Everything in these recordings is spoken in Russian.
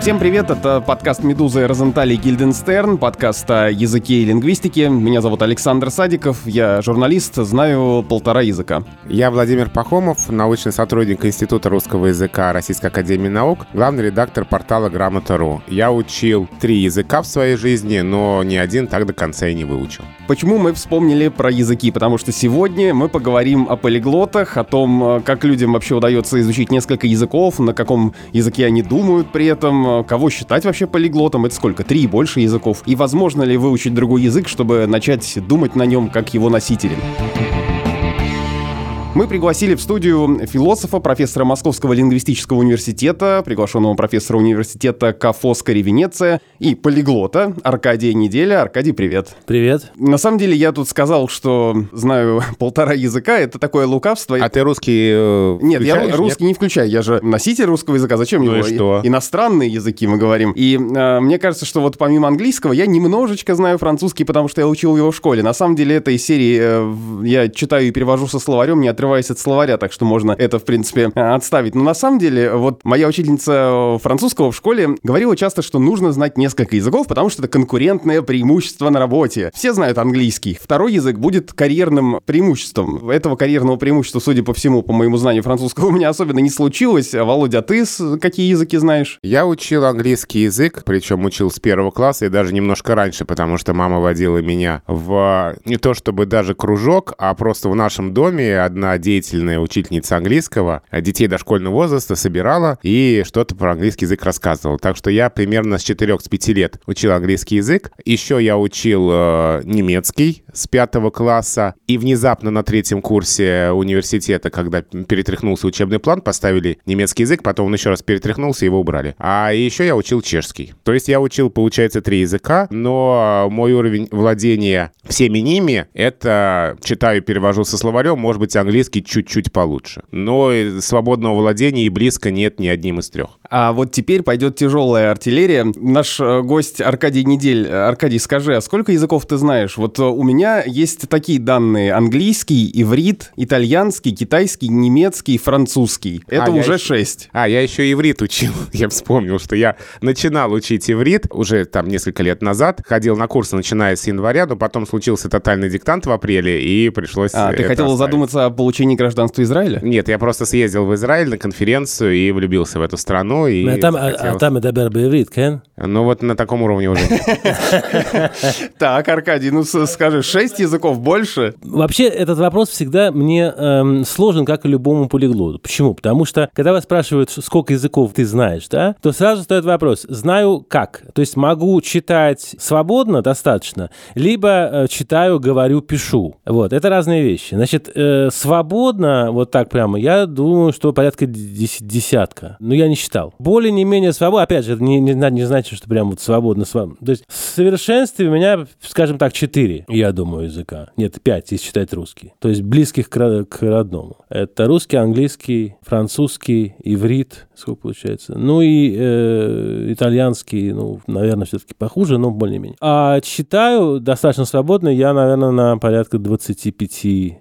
Всем привет, это подкаст «Медуза» и Розентали Гильденстерн, подкаст о языке и лингвистике. Меня зовут Александр Садиков, я журналист, знаю полтора языка. Я Владимир Пахомов, научный сотрудник Института русского языка Российской Академии Наук, главный редактор портала Грамота.ру. Я учил три языка в своей жизни, но ни один так до конца и не выучил. Почему мы вспомнили про языки? Потому что сегодня мы поговорим о полиглотах, о том, как людям вообще удается изучить несколько языков, на каком языке они думают при этом, кого считать вообще полиглотом, это сколько, три и больше языков, и возможно ли выучить другой язык, чтобы начать думать на нем как его носители. Мы пригласили в студию философа, профессора Московского лингвистического университета, приглашенного профессора университета КА Фоскари Венеция и полиглота Аркадия Неделя. Аркадий, привет. Привет. На самом деле я тут сказал, что знаю полтора языка, это такое лукавство. А ты русский э, Нет, я русский нет? не включаю, я же носитель русского языка, зачем ну его? И что? Иностранные языки мы говорим. И э, мне кажется, что вот помимо английского я немножечко знаю французский, потому что я учил его в школе. На самом деле это из серии э, я читаю и перевожу со словарем, не отрываясь от словаря, так что можно это, в принципе, отставить. Но на самом деле, вот моя учительница французского в школе говорила часто, что нужно знать несколько языков, потому что это конкурентное преимущество на работе. Все знают английский. Второй язык будет карьерным преимуществом. Этого карьерного преимущества, судя по всему, по моему знанию французского, у меня особенно не случилось. А, Володя, ты какие языки знаешь? Я учил английский язык, причем учил с первого класса и даже немножко раньше, потому что мама водила меня в не то чтобы даже кружок, а просто в нашем доме одна деятельность деятельная учительница английского, а детей дошкольного возраста собирала и что-то про английский язык рассказывала. Так что я примерно с 4-5 лет учил английский язык. Еще я учил э, немецкий с 5 класса. И внезапно на третьем курсе университета, когда перетряхнулся учебный план, поставили немецкий язык, потом он еще раз перетряхнулся, его убрали. А еще я учил чешский. То есть я учил, получается, три языка, но мой уровень владения всеми ними — это читаю и перевожу со словарем, может быть, английский чуть чуть-чуть получше. Но свободного владения и близко нет ни одним из трех. А вот теперь пойдет тяжелая артиллерия. Наш э, гость Аркадий Недель. Аркадий, скажи, а сколько языков ты знаешь? Вот э, у меня есть такие данные. Английский, иврит, итальянский, китайский, немецкий, французский. Это а уже шесть. А, я еще иврит учил. я вспомнил, что я начинал учить иврит уже там несколько лет назад. Ходил на курсы, начиная с января, но потом случился тотальный диктант в апреле, и пришлось А, ты хотел оставить. задуматься о получении гражданства Израиля? Нет, я просто съездил в Израиль на конференцию и влюбился в эту страну. И а там, хотел... а, а там Эдабер Беврит, Кен? Ну вот на таком уровне уже. Так, Аркадий, ну скажи, шесть языков больше? Вообще этот вопрос всегда мне эм, сложен, как и любому полиглоту. Почему? Потому что, когда вас спрашивают, сколько языков ты знаешь, да, то сразу стоит вопрос, знаю как? То есть могу читать свободно достаточно, либо э, читаю, говорю, пишу. Вот, это разные вещи. Значит, э, свободно свободно, вот так прямо, я думаю, что порядка десятка. Но я не считал. Более не менее свободно, опять же, не, не, не значит, что прям вот свободно, свободно. То есть в совершенстве у меня, скажем так, четыре, я думаю, языка. Нет, пять, если считать русский. То есть близких к, к родному. Это русский, английский, французский, иврит, сколько получается. Ну и э, итальянский, ну, наверное, все-таки похуже, но более-менее. А читаю достаточно свободно, я, наверное, на порядка 25-30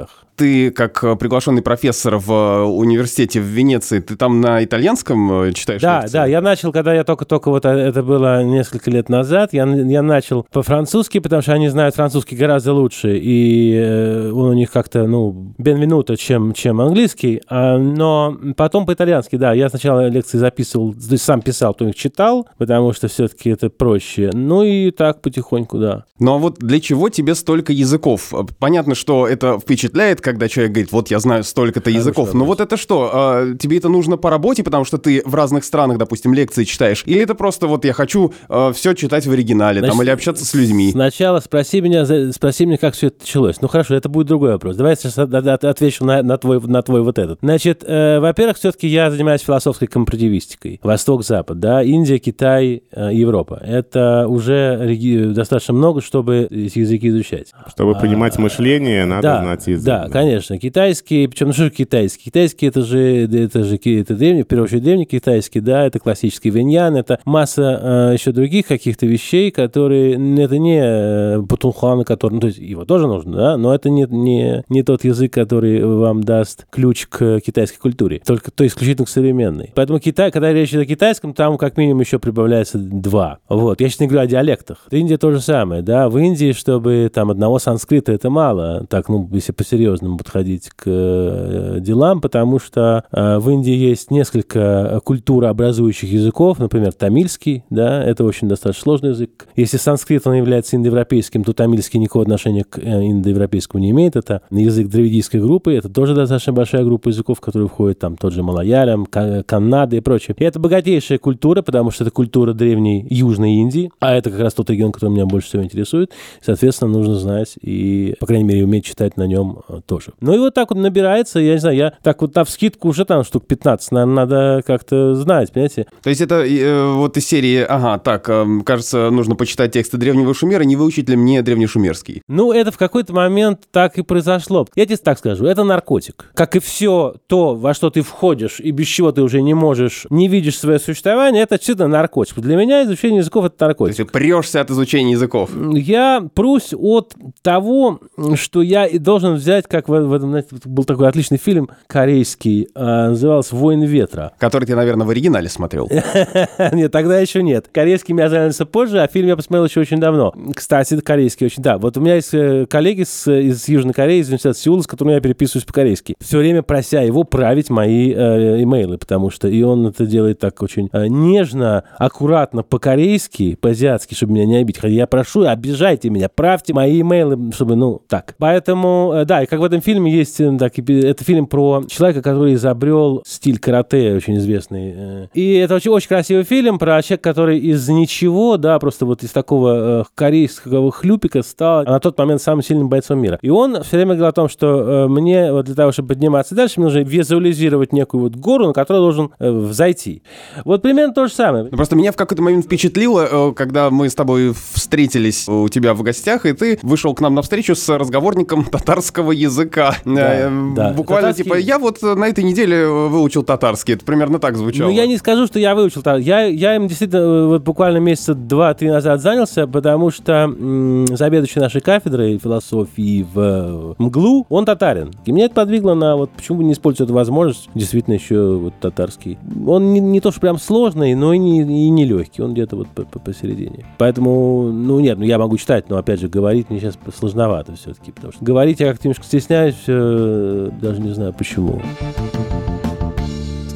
языках ты как э, приглашенный профессор в э, университете в Венеции, ты там на итальянском э, читаешь Да, лекции? да, я начал, когда я только-только, вот это было несколько лет назад, я, я начал по-французски, потому что они знают французский гораздо лучше, и он у них как-то, ну, бенвенуто, чем, чем английский, а, но потом по-итальянски, да, я сначала лекции записывал, то есть сам писал, то их читал, потому что все-таки это проще, ну и так потихоньку, да. Ну а вот для чего тебе столько языков? Понятно, что это впечатляет, когда человек говорит, вот я знаю столько-то языков. Но вот это что? А, тебе это нужно по работе, потому что ты в разных странах, допустим, лекции читаешь? Или это просто вот я хочу а, все читать в оригинале, Значит, там, или общаться с людьми? Сначала спроси меня, спроси меня, как все это началось. Ну хорошо, это будет другой вопрос. Давай я сейчас отвечу на, на, твой, на твой вот этот. Значит, э, во-первых, все-таки я занимаюсь философской компаративистикой. Восток-Запад, да, Индия, Китай, э, Европа. Это уже реги- достаточно много, чтобы эти языки изучать. Чтобы понимать а, мышление, надо да, знать язык. Да, конечно. Китайский, причем, ну что же китайский? Китайский это же, это же это древний, в первую очередь древний китайский, да, это классический виньян, это масса э, еще других каких-то вещей, которые, это не э, Путунхуан, который, ну, то есть его тоже нужно, да, но это не, не, не тот язык, который вам даст ключ к китайской культуре, только то исключительно к современной. Поэтому Китай, когда речь идет о китайском, там как минимум еще прибавляется два. Вот, я сейчас не говорю о диалектах. В Индии то же самое, да, в Индии, чтобы там одного санскрита это мало, так, ну, если по-серьезному подходить к э, делам, потому что э, в Индии есть несколько культурообразующих языков, например, тамильский, да, это очень достаточно сложный язык. Если санскрит, он является индоевропейским, то тамильский никакого отношения к э, индоевропейскому не имеет. Это язык дравидийской группы, это тоже достаточно большая группа языков, в которые входят там тот же малаялям, каннады и прочее. И это богатейшая культура, потому что это культура древней Южной Индии, а это как раз тот регион, который меня больше всего интересует. Соответственно, нужно знать и, по крайней мере, уметь читать на нем тоже. Ну и вот так вот набирается, я не знаю, я так вот на вскидку уже там штук 15, наверное, надо как-то знать, понимаете? То есть это э, вот из серии, ага, так, э, кажется, нужно почитать тексты древнего шумера, не выучить ли мне древнешумерский? Ну, это в какой-то момент так и произошло. Я тебе так скажу, это наркотик. Как и все то, во что ты входишь и без чего ты уже не можешь, не видишь свое существование, это чисто наркотик. Для меня изучение языков — это наркотик. То есть ты прешься от изучения языков? Я прусь от того, что я должен взять, как в, в этом, знаете, был такой отличный фильм корейский, а, назывался «Воин ветра». Который ты, наверное, в оригинале смотрел. Нет, тогда еще нет. Корейский меня занялся позже, а фильм я посмотрел еще очень давно. Кстати, корейский очень, да. Вот у меня есть э, коллеги с, из Южной Кореи, из университета Сеула, с которыми я переписываюсь по-корейски. Все время прося его править мои э, имейлы, потому что и он это делает так очень э, нежно, аккуратно, по-корейски, по-азиатски, чтобы меня не обидеть. Хотя я прошу, обижайте меня, правьте мои имейлы, чтобы, ну, так. Поэтому, э, да, и как в этом фильме есть, э, так, это фильм про человека, который изобрел стиль карате, очень известный. Э. И это очень, очень красивый фильм про человека, который из ничего, да, просто вот из такого корейского хлюпика стал на тот момент самым сильным бойцом мира. И он все время говорил о том, что мне вот для того, чтобы подниматься дальше, мне нужно визуализировать некую вот гору, на которую должен взойти. Вот примерно то же самое. Ну, просто меня в какой-то момент впечатлило, когда мы с тобой встретились у тебя в гостях, и ты вышел к нам на встречу с разговорником татарского языка. Да, э, да. Буквально татарский... типа, я вот на этой неделе выучил татарский. Это примерно так звучало. Ну, я не скажу, что я выучил татарский. Я, я им действительно э, вот буквально месяца два-три назад занялся, потому что м- заведующий нашей кафедрой философии в э, МГЛУ, он татарин. И меня это подвигло на вот почему не использовать эту возможность, действительно еще вот татарский. Он не, не то, что прям сложный, но и не, и не легкий. Он где-то вот посередине. Поэтому, ну нет, ну я могу читать, но опять же говорить мне сейчас сложновато все-таки, потому что говорить я как-то немножко стесняюсь, э, даже не знаю почему.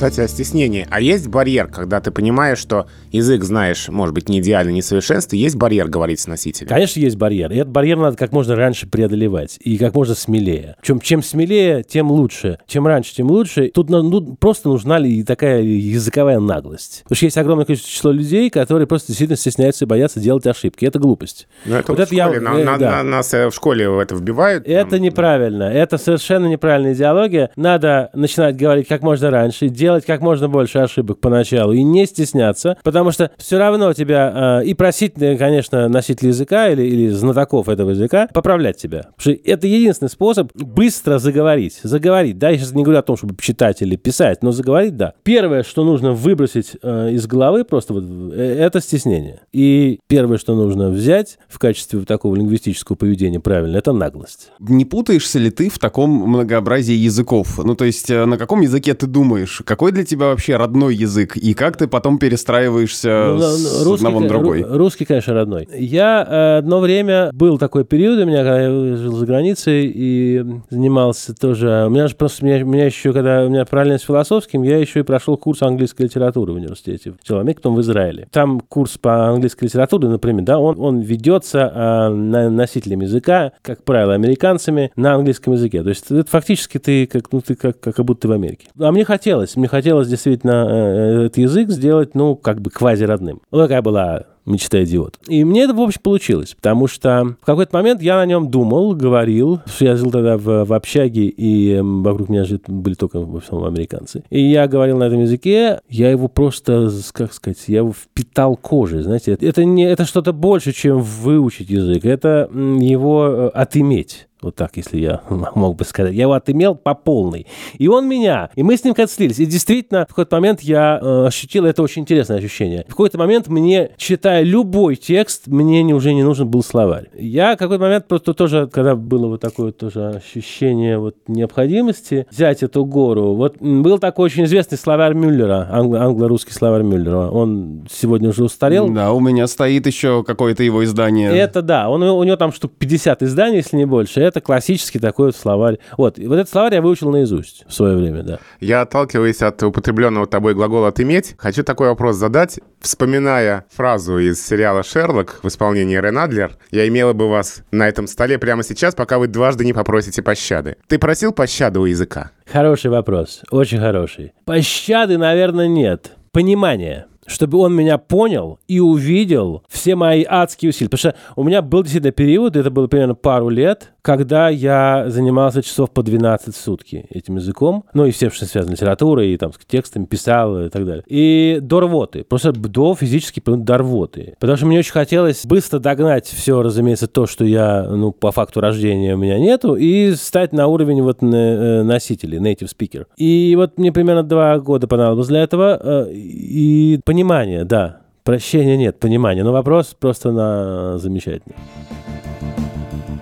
Кстати, о стеснении. А есть барьер, когда ты понимаешь, что язык знаешь, может быть, не идеально, не совершенственно, есть барьер говорить с носителем? Конечно, есть барьер. И этот барьер надо как можно раньше преодолевать. И как можно смелее. Чем, чем смелее, тем лучше. Чем раньше, тем лучше. Тут ну, просто нужна ли такая языковая наглость. Потому что есть огромное количество число людей, которые просто действительно стесняются и боятся делать ошибки. Это глупость. Но это вот это школе. Я, на, э, на, да. на, нас э, в школе это вбивают. Это там... неправильно. Это совершенно неправильная идеология. Надо начинать говорить как можно раньше, делать как можно больше ошибок поначалу и не стесняться, потому что все равно тебя э, и просить, э, конечно, носителей языка или, или знатоков этого языка поправлять тебя. Потому что это единственный способ быстро заговорить. Заговорить, да, я сейчас не говорю о том, чтобы читать или писать, но заговорить, да. Первое, что нужно выбросить э, из головы просто вот, э, это стеснение. И первое, что нужно взять в качестве такого лингвистического поведения правильно, это наглость. Не путаешься ли ты в таком многообразии языков? Ну, то есть на каком языке ты думаешь? Какой для тебя вообще родной язык? И как ты потом перестраиваешься ну, с русский, одного на другой? Русский, конечно, родной. Я э, одно время, был такой период у меня, когда я жил за границей и занимался тоже... У меня же просто, меня, меня еще, когда у меня параллельно с философским, я еще и прошел курс английской литературы в университете в Челоме, потом в Израиле. Там курс по английской литературе, например, да, он, он ведется э, на носителем языка, как правило, американцами на английском языке. То есть это фактически ты как, ну, ты как, как будто в Америке. А мне хотелось, мне хотелось действительно э, этот язык сделать, ну, как бы квази-родным. Ну, такая была мечта идиот. И мне это, в общем, получилось, потому что в какой-то момент я на нем думал, говорил, что я жил тогда в, в общаге, и вокруг меня жили, были только, в основном, американцы. И я говорил на этом языке, я его просто, как сказать, я его впитал кожей, знаете. Это, не, это что-то больше, чем выучить язык, это его э, отыметь. Вот так, если я мог бы сказать. Я его отымел по полной. И он меня. И мы с ним как слились. И действительно, в какой-то момент я э, ощутил, это очень интересное ощущение. В какой-то момент мне, читая любой текст, мне не, уже не нужен был словарь. Я в какой-то момент просто тоже, когда было вот такое тоже ощущение вот необходимости взять эту гору, вот был такой очень известный словарь Мюллера, англо-русский словарь Мюллера. Он сегодня уже устарел. Да, у меня стоит еще какое-то его издание. Это да, он, у него там штук 50 изданий, если не больше. Это классический такой вот словарь. Вот, вот этот словарь я выучил наизусть в свое время, да. Я, отталкиваясь от употребленного тобой глагола «отыметь», хочу такой вопрос задать. Вспоминая фразу из сериала «Шерлок» в исполнении Рен Адлер, я имела бы вас на этом столе прямо сейчас, пока вы дважды не попросите пощады. Ты просил пощады у языка? Хороший вопрос, очень хороший. Пощады, наверное, нет. Понимание чтобы он меня понял и увидел все мои адские усилия. Потому что у меня был действительно период, это было примерно пару лет, когда я занимался часов по 12 в сутки этим языком, ну и всем, что связано с литературой, и там с текстами писал и так далее. И до рвоты, просто до физически до рвоты. Потому что мне очень хотелось быстро догнать все, разумеется, то, что я, ну, по факту рождения у меня нету, и стать на уровень вот э, носителей, native speaker. И вот мне примерно два года понадобилось для этого, э, и понимание, да, прощения нет, понимания. Но вопрос просто на замечательный.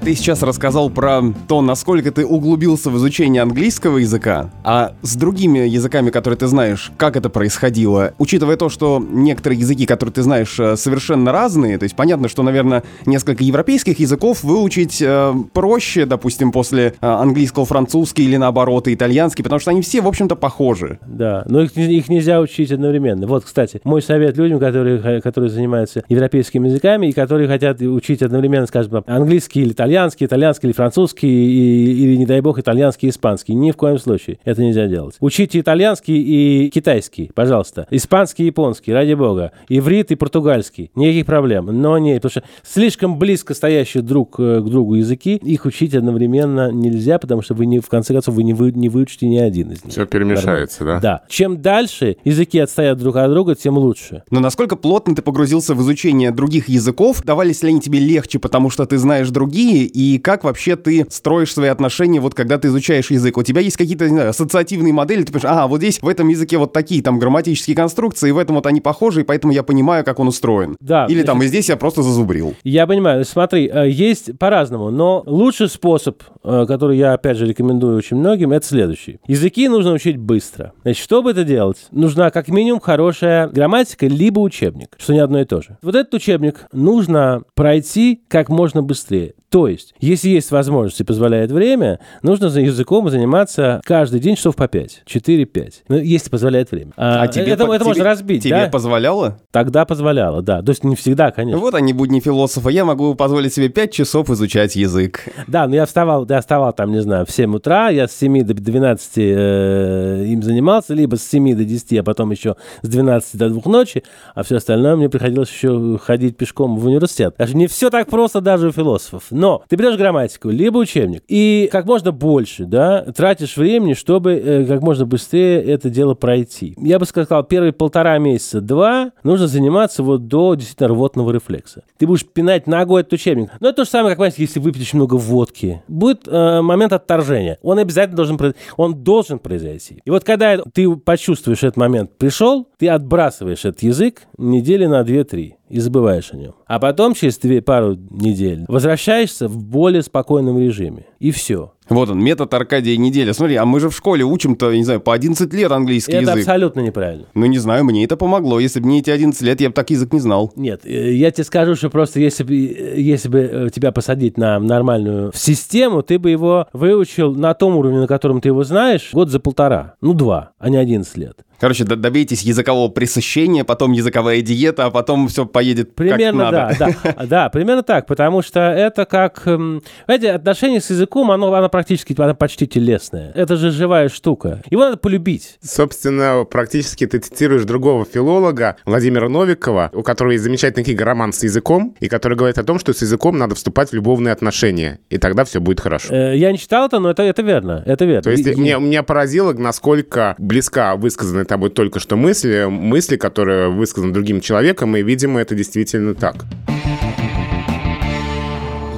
Ты сейчас рассказал про то, насколько ты углубился в изучение английского языка, а с другими языками, которые ты знаешь, как это происходило? Учитывая то, что некоторые языки, которые ты знаешь, э, совершенно разные, то есть понятно, что, наверное, несколько европейских языков выучить э, проще, допустим, после э, английского французский или наоборот итальянский, потому что они все, в общем-то, похожи. Да, но их, их нельзя учить одновременно. Вот, кстати, мой совет людям, которые, которые занимаются европейскими языками и которые хотят учить одновременно, скажем, английский или итальянский, итальянский, итальянский или французский, и, или, не дай бог, итальянский и испанский. Ни в коем случае. Это нельзя делать. Учите итальянский и китайский, пожалуйста. Испанский и японский, ради бога. Иврит и португальский. Никаких проблем. Но не, потому что слишком близко стоящие друг э, к другу языки, их учить одновременно нельзя, потому что вы не, в конце концов, вы не, вы, не выучите ни один из них. Все перемешается, да? Да. Чем дальше языки отстоят друг от друга, тем лучше. Но насколько плотно ты погрузился в изучение других языков? Давались ли они тебе легче, потому что ты знаешь другие, и как вообще ты строишь свои отношения, вот когда ты изучаешь язык? У тебя есть какие-то, не знаю, ассоциативные модели, ты понимаешь, а, вот здесь в этом языке вот такие там грамматические конструкции, в этом вот они похожи, и поэтому я понимаю, как он устроен. Да. Или там, и здесь я просто зазубрил. Я понимаю, смотри, э, есть по-разному, но лучший способ, э, который я, опять же, рекомендую очень многим, это следующий. Языки нужно учить быстро. Значит, чтобы это делать, нужна как минимум хорошая грамматика, либо учебник, что не одно и то же. Вот этот учебник нужно пройти как можно быстрее. То есть, если есть возможность и позволяет время, нужно за языком заниматься каждый день часов по 5, 4-5. Ну, если позволяет время. А, а тебе, это, по, это тебе, можно разбить, Тебе да? позволяло? Тогда позволяло, да. То есть не всегда, конечно. Вот они будни философа. Я могу позволить себе 5 часов изучать язык. Да, но я вставал, я вставал там, не знаю, в 7 утра, я с 7 до 12 э, им занимался, либо с 7 до 10, а потом еще с 12 до 2 ночи, а все остальное мне приходилось еще ходить пешком в университет. Даже не все так просто даже у философов. Но ты берешь грамматику, либо учебник, и как можно больше, да, тратишь времени, чтобы э, как можно быстрее это дело пройти. Я бы сказал, первые полтора месяца, два, нужно заниматься вот до действительно рвотного рефлекса. Ты будешь пинать ногой этот учебник. Но это то же самое, как, понимаете, если выпить очень много водки. Будет э, момент отторжения. Он обязательно должен, он должен произойти. И вот когда ты почувствуешь этот момент пришел, ты отбрасываешь этот язык недели на 2-3 и забываешь о нем. А потом, через две, пару недель, возвращаешься в более спокойном режиме. И все. Вот он, метод Аркадия неделя. Смотри, а мы же в школе учим-то, не знаю, по 11 лет английский это язык. Это абсолютно неправильно. Ну, не знаю, мне это помогло. Если бы мне эти 11 лет, я бы так язык не знал. Нет, э, я тебе скажу, что просто если бы, э, если бы э, тебя посадить на нормальную систему, ты бы его выучил на том уровне, на котором ты его знаешь, год за полтора. Ну, два, а не 11 лет. Короче, добейтесь языкового пресыщения, потом языковая диета, а потом все поедет примерно, как надо. Да, да, да, примерно так, потому что это как... Знаете, эм, отношение с языком, оно, оно практически, оно почти телесное. Это же живая штука. Его надо полюбить. Собственно, практически ты цитируешь другого филолога, Владимира Новикова, у которого есть замечательный книга «Роман с языком», и который говорит о том, что с языком надо вступать в любовные отношения, и тогда все будет хорошо. Э, я не читал это, но это, это верно, это верно. То есть и, меня, меня поразило, насколько близка высказанная тобой только что мысли, мысли, которые высказаны другим человеком, и, видимо, это действительно так.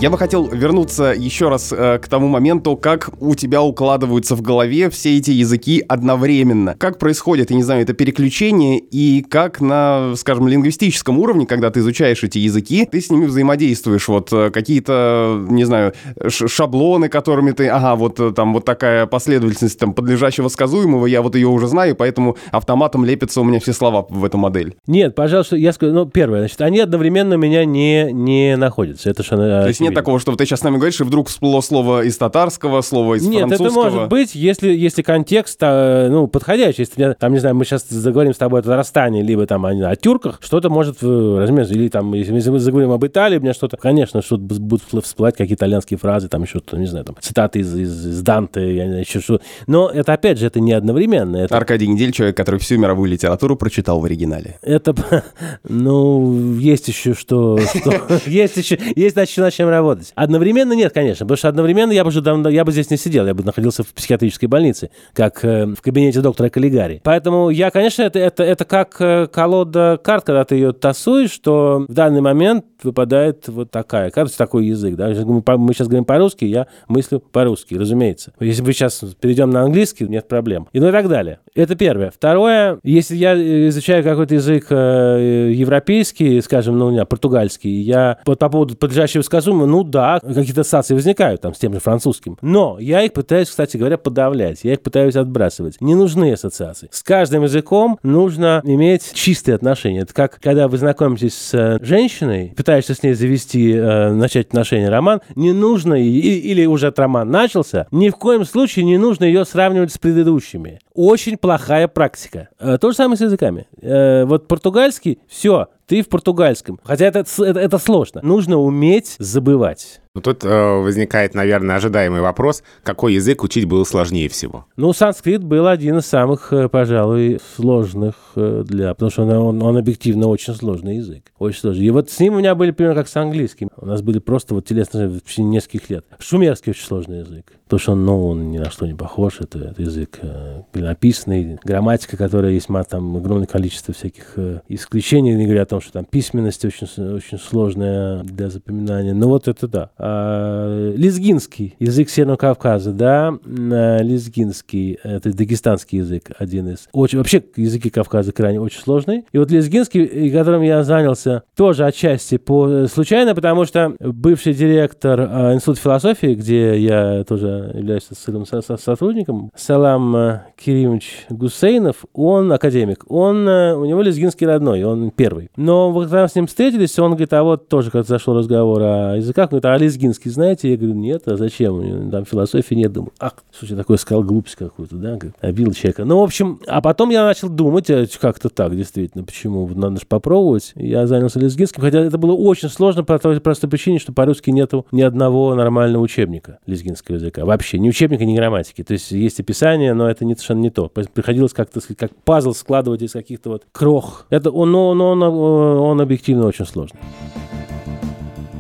Я бы хотел вернуться еще раз э, к тому моменту, как у тебя укладываются в голове все эти языки одновременно. Как происходит, я не знаю, это переключение, и как на, скажем, лингвистическом уровне, когда ты изучаешь эти языки, ты с ними взаимодействуешь. Вот э, какие-то, не знаю, шаблоны, которыми ты, ага, вот э, там вот такая последовательность там подлежащего сказуемого, я вот ее уже знаю, поэтому автоматом лепятся у меня все слова в эту модель. Нет, пожалуйста, я скажу, ну, первое, значит, они одновременно меня не, не находятся. Это что То есть нет такого, что ты сейчас с нами говоришь, и вдруг всплыло слово из татарского, слово из Нет, французского? это может быть, если, если контекст, а, ну, подходящий. Если, там, не знаю, мы сейчас заговорим с тобой о Татарстане, либо там о, о тюрках, что-то может э, разумеется, или там, если мы заговорим об Италии, у меня что-то, конечно, что-то будут всплывать какие-то итальянские фразы, там еще что-то, не знаю, там, цитаты из, из, из Данте, я не знаю, еще что Но это, опять же, это не одновременно. Это... Аркадий Недель, человек, который всю мировую литературу прочитал в оригинале. Это, ну, есть еще что, есть еще, есть над чем работать. Одновременно нет, конечно, потому что одновременно я бы уже давно, я бы здесь не сидел, я бы находился в психиатрической больнице, как э, в кабинете доктора Каллигари. Поэтому я, конечно, это, это, это как э, колода карт, когда ты ее тасуешь, что в данный момент выпадает вот такая карта, такой язык. Да? Мы, мы сейчас говорим по-русски, я мыслю по-русски, разумеется. Если мы сейчас перейдем на английский, нет проблем. И ну и так далее. Это первое. Второе, если я изучаю какой-то язык э, европейский, скажем, ну, у меня португальский, я вот по поводу подлежащего сказуемого, ну да, какие-то ассоциации возникают там с тем же французским. Но я их пытаюсь, кстати говоря, подавлять. Я их пытаюсь отбрасывать. Не нужны ассоциации. С каждым языком нужно иметь чистые отношения. Это как, когда вы знакомитесь с э, женщиной, пытаешься с ней завести, э, начать отношения, роман, не нужно, и, или уже этот роман начался, ни в коем случае не нужно ее сравнивать с предыдущими. Очень плохая практика. Э, то же самое с языками. Э, вот португальский, все, ты в португальском. Хотя это, это, это сложно. Нужно уметь забывать. Ну, тут э, возникает, наверное, ожидаемый вопрос, какой язык учить было сложнее всего? Ну, санскрит был один из самых, э, пожалуй, сложных э, для... Потому что он, он, он объективно очень сложный язык. Очень сложный. И вот с ним у меня были примерно как с английским. У нас были просто вот телесные в течение нескольких лет. Шумерский очень сложный язык. Потому что он, ну, он ни на что не похож. Это, это язык э, написанный, грамматика, которая есть, там огромное количество всяких э, исключений, не говоря о том, что там письменность очень, очень сложная для запоминания. Ну, вот это да. А, лезгинский, язык Северного Кавказа, да, а, лезгинский, это дагестанский язык, один из. Очень, вообще языки Кавказа крайне очень сложные. И вот лезгинский, которым я занялся, тоже отчасти по случайно, потому что бывший директор Института философии, где я тоже являюсь сотрудником, Салам Киримович Гусейнов, он академик, он, у него лезгинский родной, он первый. Но когда с ним встретились, он говорит, а вот тоже как зашел разговор о языках, он говорит, а лезгинский знаете? Я говорю, нет, а зачем? Там философии нет. Думаю, ах, слушай, такой сказал глупость какую-то, да? Обил человека. Ну, в общем, а потом я начал думать, а как-то так, действительно, почему? Надо же попробовать. Я занялся лезгинским, хотя это было очень сложно по той простой причине, что по-русски нету ни одного нормального учебника лезгинского языка. Вообще, ни учебника, ни грамматики. То есть есть описание, но это не, совершенно не то. Приходилось как-то, как пазл складывать из каких-то вот крох. Это, он, он, он, он объективно очень сложный.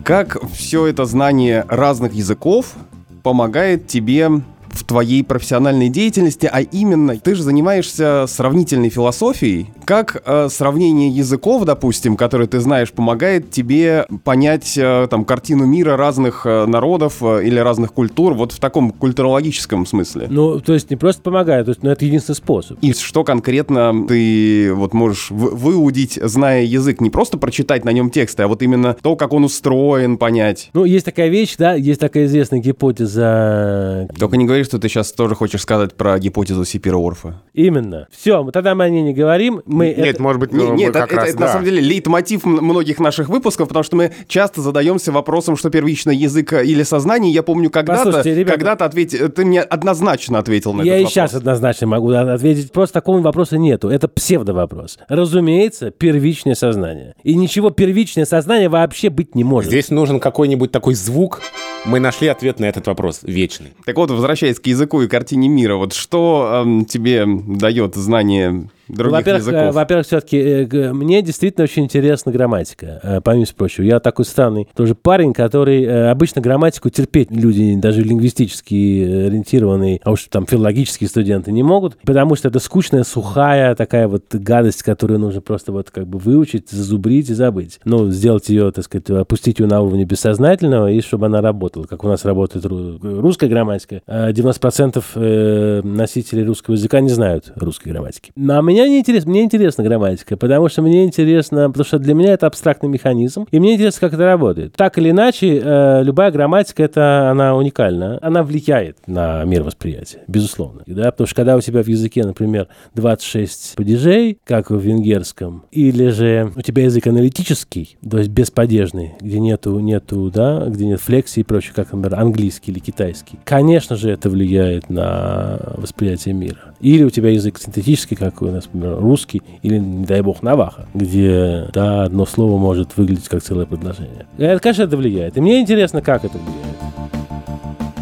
Как все это знание разных языков помогает тебе в твоей профессиональной деятельности, а именно ты же занимаешься сравнительной философией. Как э, сравнение языков, допустим, которые ты знаешь, помогает тебе понять э, там картину мира разных э, народов э, или разных культур, вот в таком культурологическом смысле? Ну, то есть не просто помогает, то есть, ну, это единственный способ. И что конкретно ты вот можешь выудить, зная язык, не просто прочитать на нем тексты, а вот именно то, как он устроен, понять? Ну, есть такая вещь, да, есть такая известная гипотеза. Только не говори, что ты сейчас тоже хочешь сказать про гипотезу Сипира-Орфа. Именно. Все, тогда мы о ней не говорим. Мы нет, это... может быть, нет, нет это, это, это да. на самом деле лейтмотив многих наших выпусков, потому что мы часто задаемся вопросом, что первичный язык или сознание. Я помню, когда-то, когда-то ответь, ты мне однозначно ответил на Я этот вопрос. Я и сейчас однозначно могу ответить. Просто такого вопроса нету. Это псевдовопрос. Разумеется, первичное сознание. И ничего первичное сознание вообще быть не может. Здесь нужен какой-нибудь такой звук. Мы нашли ответ на этот вопрос вечный. Так вот, возвращаясь к языку и картине мира, вот что эм, тебе дает знание во-первых, э, Во-первых, все-таки э, мне действительно очень интересна грамматика, э, помимо прочего. Я такой странный тоже парень, который обычно грамматику терпеть люди, даже лингвистически ориентированные, а уж там филологические студенты не могут, потому что это скучная, сухая такая вот гадость, которую нужно просто вот как бы выучить, зазубрить и забыть. Ну, сделать ее, так сказать, опустить ее на уровне бессознательного, и чтобы она работала, как у нас работает ру- русская грамматика. А 90% э, носителей русского языка не знают русской грамматики. Но меня не интересно, мне интересна грамматика, потому что мне интересно, потому что для меня это абстрактный механизм, и мне интересно, как это работает. Так или иначе, э, любая грамматика, это она уникальна, она влияет на мировосприятие, безусловно. Да? Потому что когда у тебя в языке, например, 26 падежей, как в венгерском, или же у тебя язык аналитический, то есть беспадежный, где нету, нету, да, где нет флексии и прочее, как, например, английский или китайский. Конечно же, это влияет на восприятие мира. Или у тебя язык синтетический, как у нас, например, русский, или, не дай бог, наваха, где, да, одно слово может выглядеть как целое предложение. Это, конечно, это влияет. И мне интересно, как это влияет.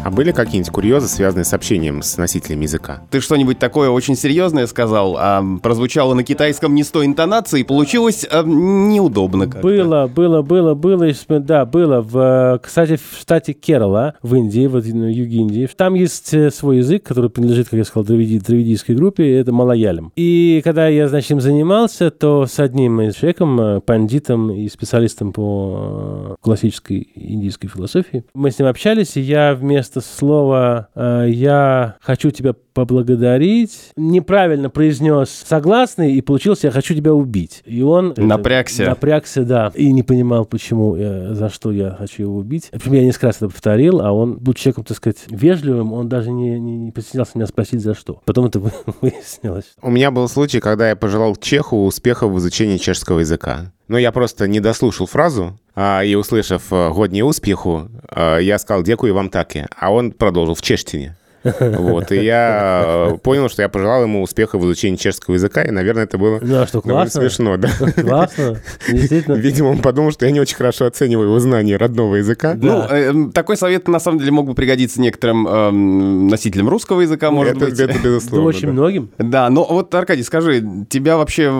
А были какие-нибудь курьезы, связанные с общением с носителями языка? Ты что-нибудь такое очень серьезное сказал, а прозвучало на китайском не с той интонацией, получилось а, неудобно как Было, было, было, было, да, было. В, кстати, в штате Керала, в Индии, вот на юге Индии, там есть э, свой язык, который принадлежит, как я сказал, дравиди, дравидийской группе, это малаялем. И когда я, значит, им занимался, то с одним из человеком, э, пандитом и специалистом по э, классической индийской философии, мы с ним общались, и я вместо слова э, «я хочу тебя поблагодарить» неправильно произнес согласный, и получился «я хочу тебя убить». И он... Напрягся. Напрягся, да. И не понимал, почему, э, за что я хочу его убить. Причем я несколько раз это повторил, а он, будучи человеком, так сказать, вежливым, он даже не, не, не постеснялся меня спросить, за что. Потом это вы- выяснилось. У меня был случай, когда я пожелал чеху успехов в изучении чешского языка. Но я просто не дослушал фразу, а, и услышав э, «годні успеху», э, я сказал «дякую вам таки», а он продолжил в чештине. Вот, и я э, понял, что я пожелал ему успеха в изучении чешского языка, и, наверное, это было Ну, а что, довольно классно? смешно, да. Классно. Действительно. Видимо, он подумал, что я не очень хорошо оцениваю его знание родного языка. Ну, э, такой совет на самом деле мог бы пригодиться некоторым эм, носителям русского языка, может это, быть. это Да безусловно. очень да. многим. Да, но вот, Аркадий, скажи, тебя вообще,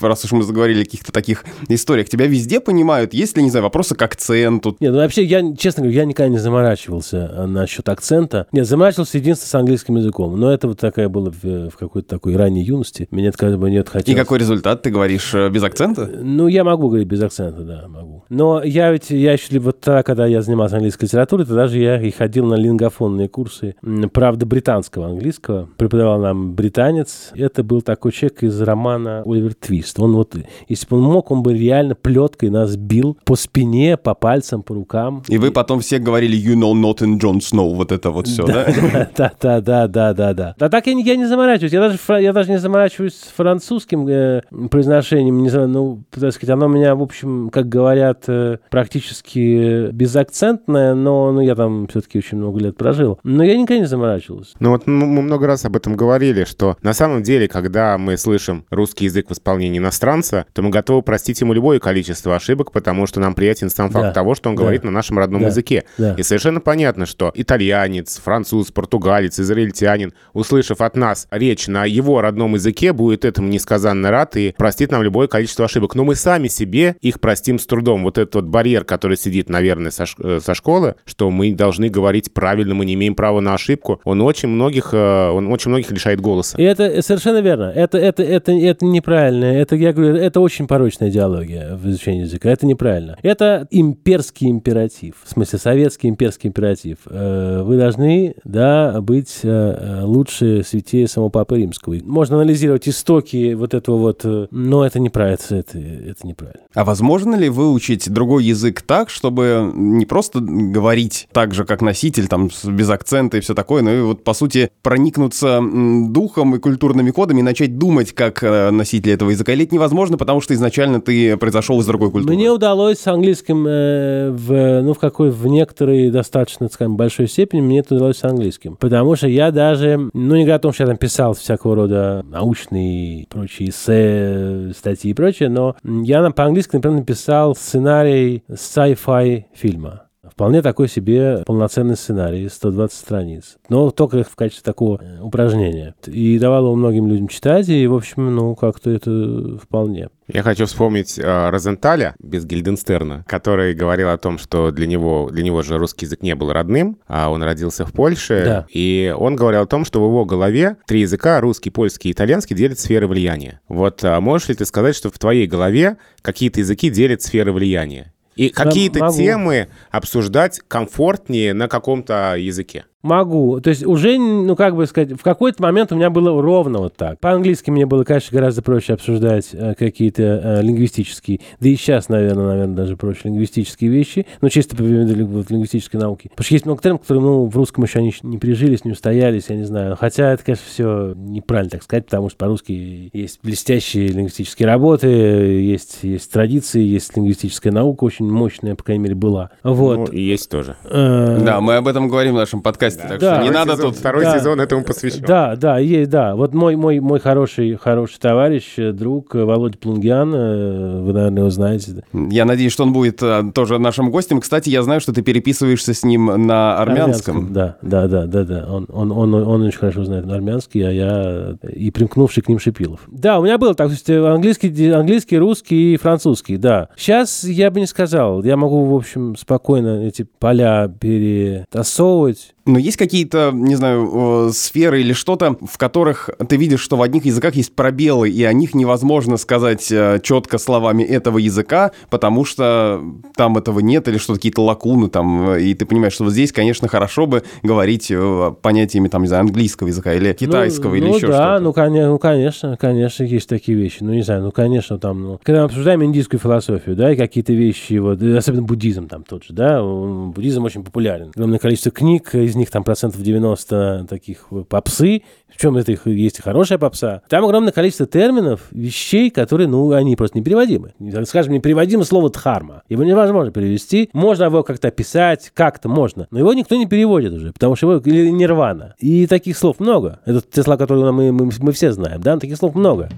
раз уж мы заговорили о каких-то таких историях, тебя везде понимают? Есть ли, не знаю, вопросы к акценту? Нет, ну вообще, я, честно говоря, я никогда не заморачивался э, насчет акцента. Нет, заморачивался единственно с английским языком. Но это вот такая была в, в какой-то такой ранней юности. Мне это как бы нет И хотелось. какой результат, ты говоришь, э, без акцента? Ну, я могу говорить без акцента, да, могу. Но я ведь, я еще вот тогда, когда я занимался английской литературой, тогда же я и ходил на лингофонные курсы, правда, британского английского. Преподавал нам британец. Это был такой человек из романа Оливер Твист. Он вот, если бы он мог, он бы реально плеткой нас бил по спине, по пальцам, по рукам. И вы потом все говорили «You know not in Jon Snow», вот это вот все, да? Да, да, да, да, да, да. А так я, не- я не заморачиваюсь. Я даже, я даже не заморачиваюсь с французским э, произношением. Не знаю, ну, так сказать, оно у меня, в общем, как говорят, э, практически безакцентное, но ну, я там все-таки очень много лет прожил. Но я никогда не заморачивался. Ну вот мы много раз об этом говорили, что на самом деле, когда мы слышим русский язык в исполнении иностранца, то мы готовы простить ему любое количество ошибок, потому что нам приятен сам факт Да. того, что он Да. говорит на нашем родном Да. языке. Да. И совершенно понятно, что итальянец, француз, португалец, израильтянин, услышав от нас речь на его родном языке, будет этому несказанно рад и простит нам любое количество ошибок. Но мы сами себе их простим с трудом. Вот этот вот барьер, который сидит, наверное, со, э, со школы, что мы должны говорить правильно, мы не имеем права на ошибку, он очень многих, э, он очень многих лишает голоса. И это совершенно верно. Это, это, это, это неправильно. Это, я говорю, это очень порочная идеология в изучении языка. Это неправильно. Это имперский императив. В смысле, советский имперский императив. Э, Вы должны, да, быть э, э, лучше, святее самого Папы Римского. Можно анализировать истоки вот этого вот, э, но это неправильно. Это, это неправильно. А возможно ли выучить другой язык так, чтобы не просто говорить так же, как носитель, там, без акцента и все такое, но и вот, по сути, проникнуться духом и культурными кодами и начать думать как носитель этого языка? Или это невозможно, потому что изначально ты произошел из другой культуры? Мне удалось с английским э, в, ну, в какой, в некоторой достаточно, скажем, большой степени мне это удалось с английским. Потому что я даже, ну, не говоря о том, что я там писал всякого рода научные прочие эссе, статьи и прочее, но я по-английски, например, написал сценарий sci-fi фильма Вполне такой себе полноценный сценарий, 120 страниц. Но только в качестве такого э, упражнения. И давал его многим людям читать, и, в общем, ну, как-то это вполне. Я хочу вспомнить э, Розенталя без Гильденстерна, который говорил о том, что для него, для него же русский язык не был родным, а он родился в Польше. Да. И он говорил о том, что в его голове три языка, русский, польский и итальянский, делят сферы влияния. Вот а можешь ли ты сказать, что в твоей голове какие-то языки делят сферы влияния? И какие-то темы обсуждать комфортнее на каком-то языке? Могу. То есть уже, ну, как бы сказать, в какой-то момент у меня было ровно вот так. По-английски мне было, конечно, гораздо проще обсуждать э, какие-то э, лингвистические, да и сейчас, наверное, наверное, даже проще лингвистические вещи, ну, чисто по вот, лингвистической науки. Потому что есть много терминов, которые, ну, в русском еще они не прижились, не устоялись, я не знаю. Хотя это, конечно, все неправильно так сказать, потому что по-русски есть блестящие лингвистические работы, есть, есть традиции, есть лингвистическая наука очень мощная, по крайней мере, была. Вот. Ну, и есть тоже. Э, Да, мы об этом говорим в нашем подкасте, так Да. что не Второй надо сезон- тут... Второй Да. сезон этому посвящен. Да, да, есть, да. Вот мой, мой, мой хороший, хороший товарищ, э, друг э, Володя Плунгян, э, вы, наверное, его знаете. Я надеюсь, что он будет тоже нашим гостем. Кстати, я знаю, что ты переписываешься с ним на армянском. Да, да, да, да, да. Он, он, он, он очень хорошо знает армянский, а я и примкнувший к ним Шипилов. Да, у меня было так, то есть английский, английский, русский и французский, да. Сейчас я бы не сказал. Я могу, в общем, спокойно эти поля перетасовывать. Но есть какие-то, не знаю, сферы или что-то, в которых ты видишь, что в одних языках есть пробелы, и о них невозможно сказать э, четко словами этого языка, потому что там этого нет, или что какие-то лакуны там, э, и ты понимаешь, что вот здесь, конечно, хорошо бы говорить э, понятиями, там, не знаю, английского языка или китайского, ну, или ну еще да, что-то. ну, конечно, ну, конечно, конечно, есть такие вещи. Ну, не знаю, ну, конечно, там, ну, когда мы обсуждаем индийскую философию, да, и какие-то вещи, вот, особенно буддизм там тот же, да, буддизм очень популярен. Огромное количество книг, из них там процентов 90 таких попсы, чем это их есть хорошая попса. Там огромное количество терминов, вещей, которые, ну, они просто непереводимы. Скажем, непереводимо слово «дхарма». Его невозможно перевести. Можно его как-то описать, как-то можно. Но его никто не переводит уже, потому что его или нирвана. И таких слов много. Это те слова, которые мы, мы, мы все знаем, да? Таких слов много.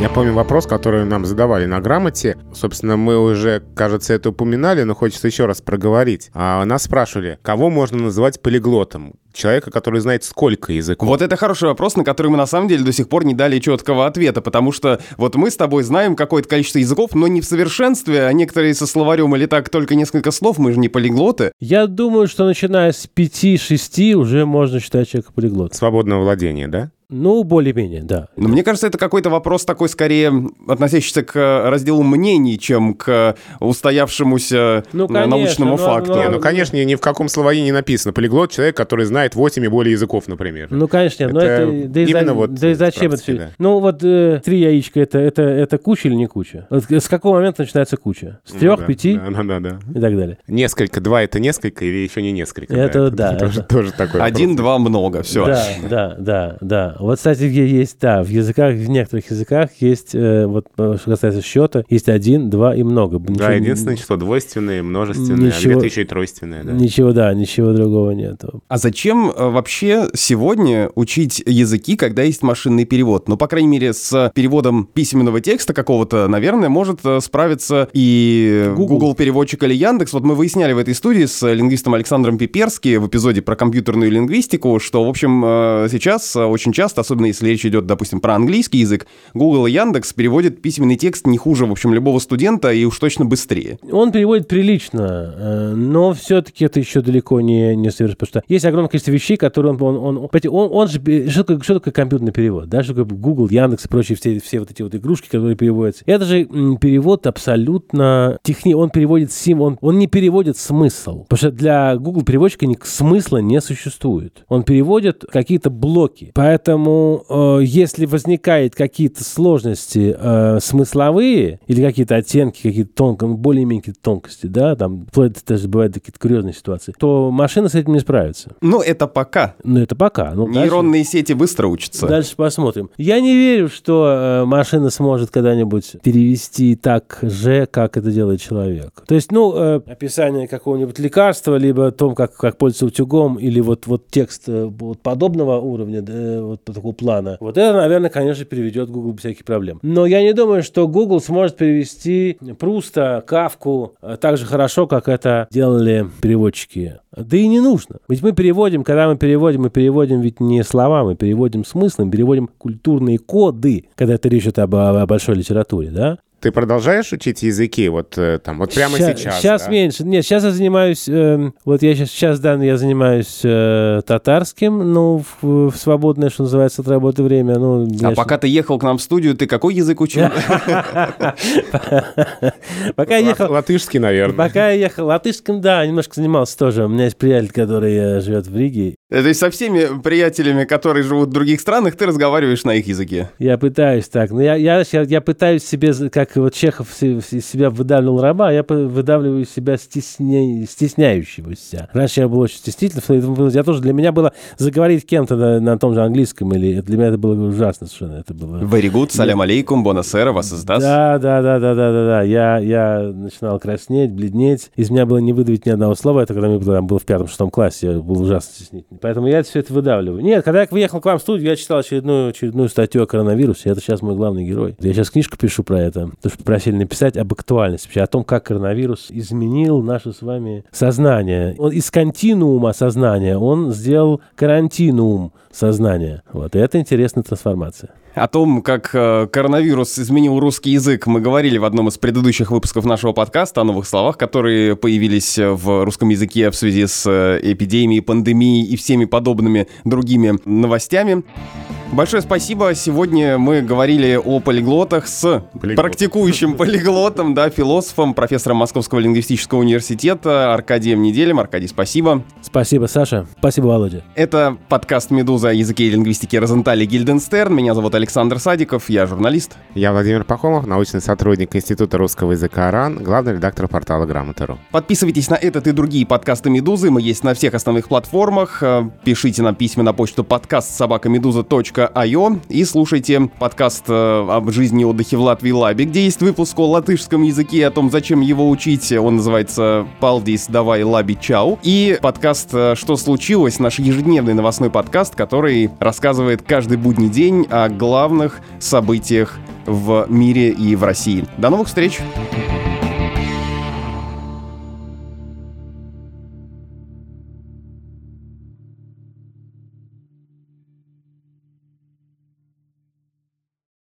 Я помню вопрос, который нам задавали на грамоте. Собственно, мы уже, кажется, это упоминали, но хочется еще раз проговорить. А нас спрашивали, кого можно называть полиглотом? Человека, который знает сколько языков. Вот это хороший вопрос, на который мы на самом деле до сих пор не дали четкого ответа, потому что вот мы с тобой знаем какое-то количество языков, но не в совершенстве, а некоторые со словарем или так только несколько слов, мы же не полиглоты. Я думаю, что начиная с 5-6 уже можно считать человека полиглотом. Свободного владения, да? Ну, более-менее, да. Но мне кажется, это какой-то вопрос такой скорее относящийся к разделу мнений, чем к устоявшемуся Ну, э, конечно, научному но- факту. но- Не, ну, конечно, ни в каком словаре не написано. Полиглот — человек, который знает 8 и более языков, например. Ну, конечно, нет. но Это это, да, и за- именно вот да и зачем это все? да. Ну, вот э, три яичка это, это, это куча или не куча? Вот с какого момента начинается куча? С трех, Ну да, пяти Да, да, да, да. и так далее. Несколько, два — это несколько или еще не несколько? Это да, Тоже, это- тоже такой Один, вопрос. два, много, все. Да, да, да, да. Вот, кстати, есть, да, в языках, в некоторых языках есть, э, вот, э, что касается счета, есть один, два и много. Да, Ничего- единственное число двойственное, множественное, а Ничего- где-то еще и тройственное, да. Ничего, да, ничего другого нету. А зачем э, вообще сегодня учить языки, когда есть машинный перевод? Ну, по крайней мере, с переводом письменного текста какого-то, наверное, может справиться и Google. Google переводчик или Яндекс. Вот мы выясняли в этой студии с лингвистом Александром Пиперски в эпизоде про компьютерную лингвистику, что, в общем, сейчас очень часто, особенно если речь идет, допустим, про английский язык, Google и Яндекс переводят письменный текст не хуже, в общем, любого студента и уж точно быстрее. Он переводит прилично, э, но все-таки это еще далеко не, не совершенно. Потому что есть огромное количество вещей, которые он... он, он, он, он же... Что такое, что такое компьютерный перевод? Да? Что такое Google, Яндекс и прочие все, все вот эти вот игрушки, которые переводятся. Это же перевод абсолютно техни... Он переводит сим... Он, он не переводит смысл. Потому что для Google переводчика смысла не существует. Он переводит какие-то блоки. Поэтому э, если возникают какие-то сложности э, смысловые или какие-то оттенки, какие-то тонко, ну, более-менее тонкости, да, там, вплоть до даже бывают какие-то курьезные ситуации, то машина с этим не справится. Ну, это пока. Ну, это пока. Ну, дальше- Нейронные сети быстро учатся. Дальше посмотрим. Я не верю, что э, машина сможет когда-нибудь перевести так же, как это делает человек. То есть, ну, э, описание какого-нибудь лекарства, либо о том, как, как пользоваться утюгом, или вот, вот текст э, вот подобного уровня, да, вот такого плана. Вот это, наверное, конечно, переведет Google без всяких проблем. Но я не думаю, что Google сможет перевести Пруста, Кавку э, так же хорошо, как это делали переводчики. Да и не нужно. Ведь мы переводим, когда мы переводим, мы переводим ведь не слова, мы переводим смыслом, переводим культурные коды, когда это речь идет об, о большой литературе, да? Ты продолжаешь учить языки вот э, там, вот прямо сейчас? сейчас? Сейчас да? меньше. Нет, сейчас я занимаюсь, э, вот я сейчас, сейчас, да, я занимаюсь э, татарским, ну, в, в свободное, что называется, от работы время. Ну, а пока ты ехал к нам в студию, ты какой язык учил? Пока я ехал... Латышский, наверное. Пока я ехал латышским, да, немножко занимался тоже. У меня есть приятель, который живет в Риге. То есть со всеми приятелями, которые живут в других странах, ты разговариваешь на их языке? Я пытаюсь так. Но я, я, я пытаюсь себе, как вот Чехов из себя выдавливал раба, я выдавливаю из себя стесня... стесняющегося. Раньше я был очень стеснительным. Я тоже, для меня было заговорить кем-то на, на том же английском, или для меня это было ужасно совершенно. Это было... Very good, салям алейкум, бонасера, вас издаст. Да, да, да, да, да, да, да. Я, я начинал краснеть, бледнеть. Из меня было не выдавить ни одного слова. Это когда я был, был в пятом-шестом классе, я был ужасно стеснительный. Поэтому я все это выдавливаю. Нет, когда я выехал к вам в студию, я читал очередную, очередную статью о коронавирусе. Это сейчас мой главный герой. Я сейчас книжку пишу про это. То, что просили написать об актуальности, вообще о том, как коронавирус изменил наше с вами сознание. Он из континуума сознания он сделал карантинуум сознания. Вот, и это интересная трансформация. О том, как э, коронавирус изменил русский язык, мы говорили в одном из предыдущих выпусков нашего подкаста о новых словах, которые появились в русском языке в связи с э, эпидемией, пандемией и всеми подобными другими новостями. Большое спасибо. Сегодня мы говорили о полиглотах с Полиглот. практикующим полиглотом, да, философом, профессором Московского лингвистического университета Аркадием Неделем. Аркадий, спасибо. Спасибо, Саша. Спасибо, Володя. Это подкаст «Медуза» о языке и лингвистике Розентали Гильденстерн. Меня зовут Александр Садиков, я журналист. Я Владимир Пахомов, научный сотрудник Института русского языка РАН, главный редактор портала Грамота.ру. Подписывайтесь на этот и другие подкасты «Медузы». Мы есть на всех основных платформах. Пишите нам письма на почту подкаст собакамедуза.ру Io и слушайте подкаст э, об жизни и отдыхе в Латвии Лаби, где есть выпуск о латышском языке, о том, зачем его учить. Он называется «Палдис, давай Лаби Чау». И подкаст э, «Что случилось?» наш ежедневный новостной подкаст, который рассказывает каждый будний день о главных событиях в мире и в России. До новых встреч!